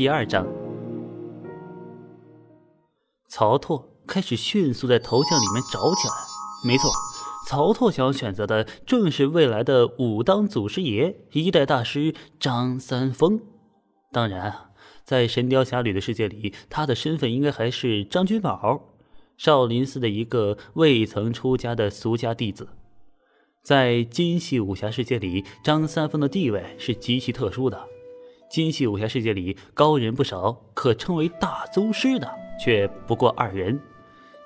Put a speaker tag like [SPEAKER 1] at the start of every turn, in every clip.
[SPEAKER 1] 第二章，曹拓开始迅速在头像里面找起来。没错，曹拓想选择的正是未来的武当祖师爷、一代大师张三丰。当然，在《神雕侠侣》的世界里，他的身份应该还是张君宝，少林寺的一个未曾出家的俗家弟子。在金系武侠世界里，张三丰的地位是极其特殊的。金系武侠世界里高人不少，可称为大宗师的却不过二人：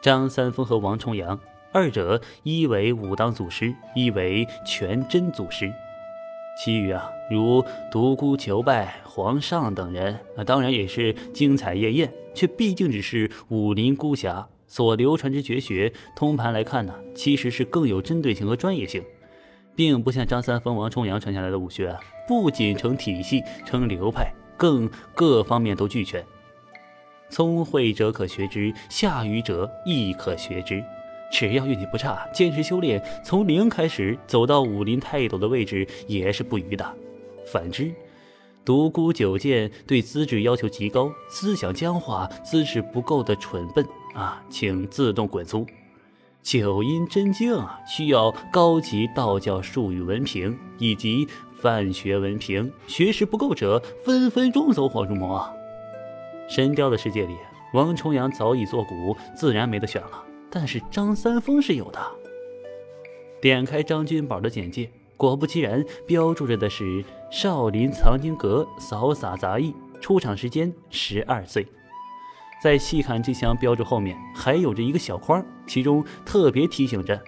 [SPEAKER 1] 张三丰和王重阳。二者一为武当祖师，一为全真祖师。其余啊，如独孤求败、皇上等人，那当然也是精彩艳艳，却毕竟只是武林孤侠所流传之绝学。通盘来看呢，其实是更有针对性和专业性，并不像张三丰、王重阳传下来的武学，不仅成体系、成流派，更各方面都俱全。聪慧者可学之，下愚者亦可学之。只要运气不差，坚持修炼，从零开始走到武林泰斗的位置也是不愚的。反之，独孤九剑对资质要求极高，思想僵化，资质不够的蠢笨啊，请自动滚粗。九阴真经啊需要高级道教术语文凭以及范学文凭，学识不够者分分钟走火入魔。神雕的世界里，王重阳早已作古，自然没得选了。但是张三丰是有的。点开张君宝的简介，果不其然，标注着的是少林藏经阁扫洒杂役，出场时间十二岁。再细看这项标注后面，还有着一个小框，其中特别提醒着，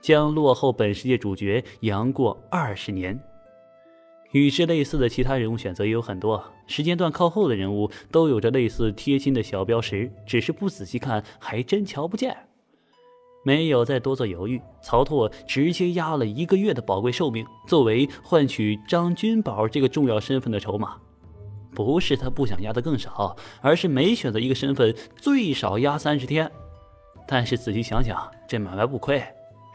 [SPEAKER 1] 将落后本世界主角杨过二十年。与之类似的其他人物选择也有很多，时间段靠后的人物都有着类似贴心的小标识，只是不仔细看还真瞧不见。没有再多做犹豫，曹拓直接压了一个月的宝贵寿命，作为换取张君宝这个重要身份的筹码。不是他不想压的更少，而是没选择一个身份最少压三十天。但是仔细想想，这买卖不亏。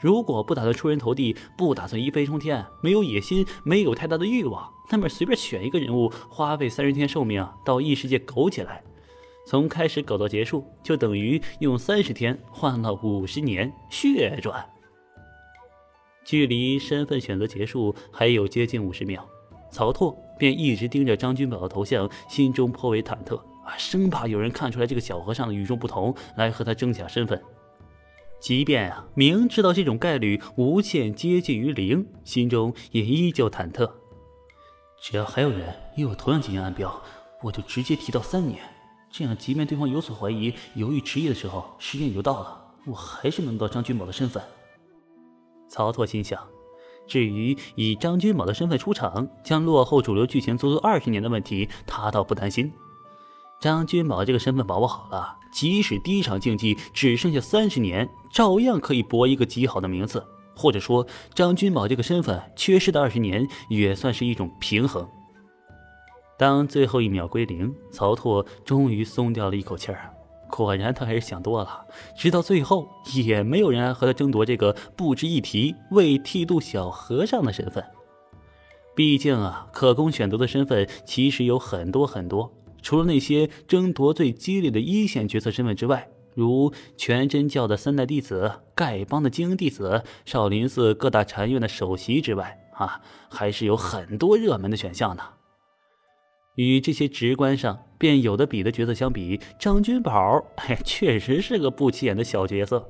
[SPEAKER 1] 如果不打算出人头地，不打算一飞冲天，没有野心，没有太大的欲望，那么随便选一个人物，花费三十天寿命到异世界苟起来。从开始苟到结束，就等于用三十天换了五十年血赚。距离身份选择结束还有接近五十秒，曹拓便一直盯着张君宝的头像，心中颇为忐忑啊，生怕有人看出来这个小和尚的与众不同，来和他争抢身份。即便啊明知道这种概率无限接近于零，心中也依旧忐忑。只要还有人与我同样进行暗标，我就直接提到三年。这样，即便对方有所怀疑、犹豫迟疑的时候，时间也就到了，我还是能得到张君宝的身份。曹拓心想。至于以张君宝的身份出场，将落后主流剧情足足二十年的问题，他倒不担心。张君宝这个身份把握好了，即使第一场竞技只剩下三十年，照样可以博一个极好的名次。或者说，张君宝这个身份缺失的二十年，也算是一种平衡。当最后一秒归零，曹拓终于松掉了一口气儿。果然，他还是想多了。直到最后，也没有人和他争夺这个不值一提、为剃度小和尚的身份。毕竟啊，可供选择的身份其实有很多很多。除了那些争夺最激烈的一线角色身份之外，如全真教的三代弟子、丐帮的精英弟子、少林寺各大禅院的首席之外，啊，还是有很多热门的选项呢。与这些直观上便有的比的角色相比，张君宝哎，确实是个不起眼的小角色。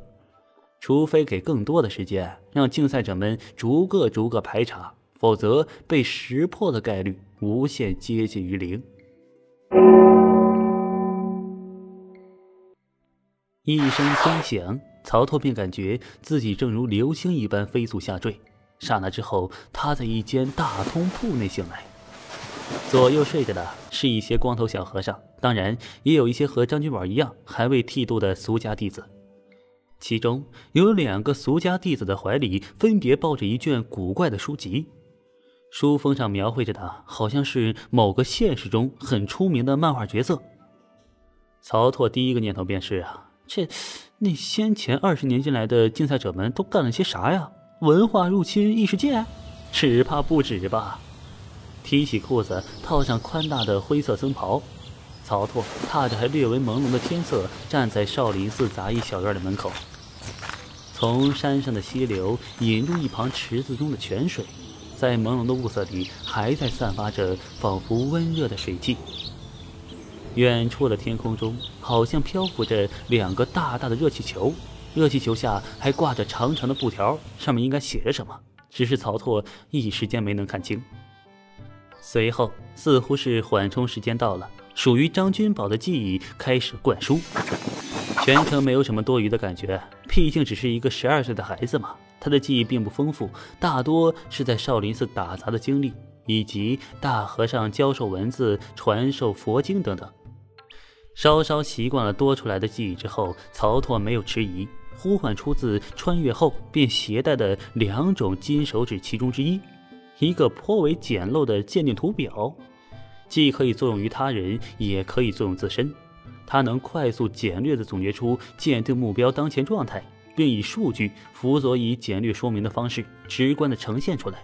[SPEAKER 1] 除非给更多的时间，让竞赛者们逐个逐个排查，否则被识破的概率无限接近于零。一声钟响，曹拓便感觉自己正如流星一般飞速下坠。刹那之后，他在一间大通铺内醒来。左右睡着的是一些光头小和尚，当然也有一些和张君宝一样还未剃度的俗家弟子。其中有两个俗家弟子的怀里分别抱着一卷古怪的书籍，书封上描绘着的好像是某个现实中很出名的漫画角色。曹拓第一个念头便是啊，这那先前二十年进来的竞赛者们都干了些啥呀？文化入侵异世界？只怕不止吧。提起裤子，套上宽大的灰色僧袍，曹拓踏着还略微朦胧的天色，站在少林寺杂役小院的门口。从山上的溪流引入一旁池子中的泉水，在朦胧的雾色里，还在散发着仿佛温热的水汽。远处的天空中，好像漂浮着两个大大的热气球，热气球下还挂着长长的布条，上面应该写着什么，只是曹拓一时间没能看清。随后，似乎是缓冲时间到了。属于张君宝的记忆开始灌输，全程没有什么多余的感觉，毕竟只是一个十二岁的孩子嘛。他的记忆并不丰富，大多是在少林寺打杂的经历，以及大和尚教授文字、传授佛经等等。稍稍习惯了多出来的记忆之后，曹拓没有迟疑，呼唤出自穿越后便携带的两种金手指其中之一，一个颇为简陋的鉴定图表。既可以作用于他人，也可以作用自身。它能快速简略地总结出鉴定目标当前状态，并以数据辅佐以简略说明的方式，直观地呈现出来。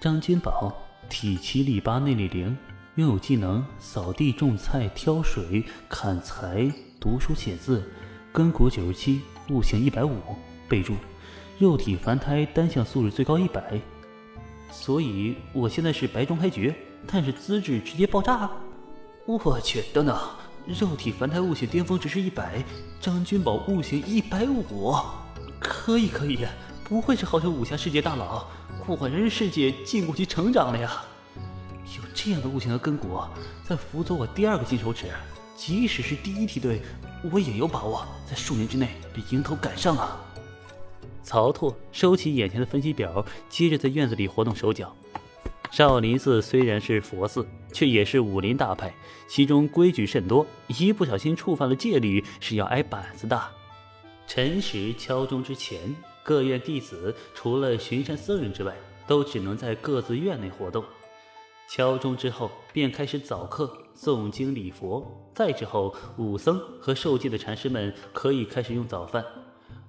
[SPEAKER 1] 张君宝，体七力八内力零，拥有技能扫地、种菜、挑水、砍柴、读书写字，根骨九十七，悟性一百五。备注：肉体凡胎，单项素质最高一百。所以我现在是白中开局。但是资质直接爆炸！我去，等等，肉体凡胎悟性巅峰值是一百，张君宝悟性一百五，可以可以，不愧是号称武侠世界大佬，我人世界禁锢期成长了呀！有这样的悟性和根骨，在辅佐我第二个金手指，即使是第一梯队，我也有把握在数年之内比迎头赶上啊！曹拓收起眼前的分析表，接着在院子里活动手脚。少林寺虽然是佛寺，却也是武林大派，其中规矩甚多，一不小心触犯了戒律是要挨板子的。辰时敲钟之前，各院弟子除了巡山僧人之外，都只能在各自院内活动。敲钟之后，便开始早课、诵经礼佛，再之后，武僧和受戒的禅师们可以开始用早饭，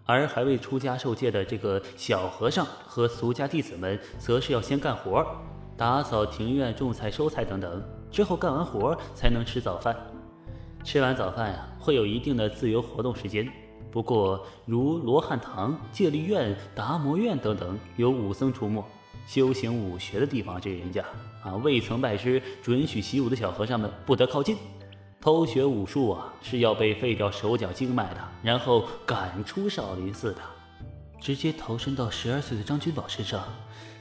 [SPEAKER 1] 而还未出家受戒的这个小和尚和俗家弟子们，则是要先干活。打扫庭院、种菜、收菜等等，之后干完活才能吃早饭。吃完早饭呀，会有一定的自由活动时间。不过，如罗汉堂、戒律院、达摩院等等有武僧出没、修行武学的地方，这人家啊，未曾拜师、准许习武的小和尚们不得靠近。偷学武术啊，是要被废掉手脚经脉的，然后赶出少林寺的。直接投身到十二岁的张君宝身上。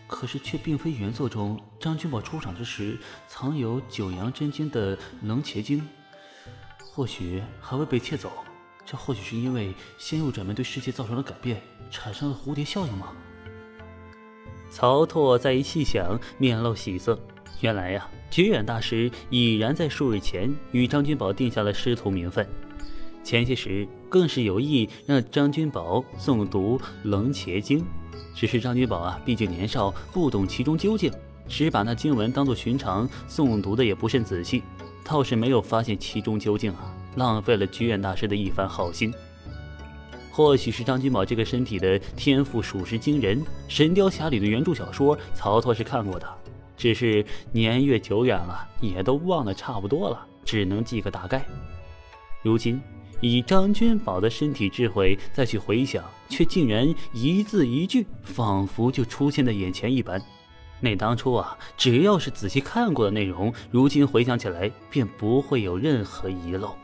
[SPEAKER 1] 可是却并非原作中张君宝出场之时藏有九阳真经的楞伽经，或许还未被窃走。这或许是因为仙入掌门对世界造成了改变，产生了蝴蝶效应吗？曹拓再一细想，面露喜色。原来呀，觉远大师已然在数日前与张君宝定下了师徒名分，前些时更是有意让张君宝诵读楞伽经。只是张君宝啊，毕竟年少，不懂其中究竟，只把那经文当作寻常诵读的，也不甚仔细，倒是没有发现其中究竟啊，浪费了居远大师的一番好心。或许是张君宝这个身体的天赋属实惊人，《神雕侠侣》的原著小说，曹操是看过的，只是年月久远了，也都忘得差不多了，只能记个大概。如今。以张君宝的身体智慧再去回想，却竟然一字一句，仿佛就出现在眼前一般。那当初啊，只要是仔细看过的内容，如今回想起来，便不会有任何遗漏。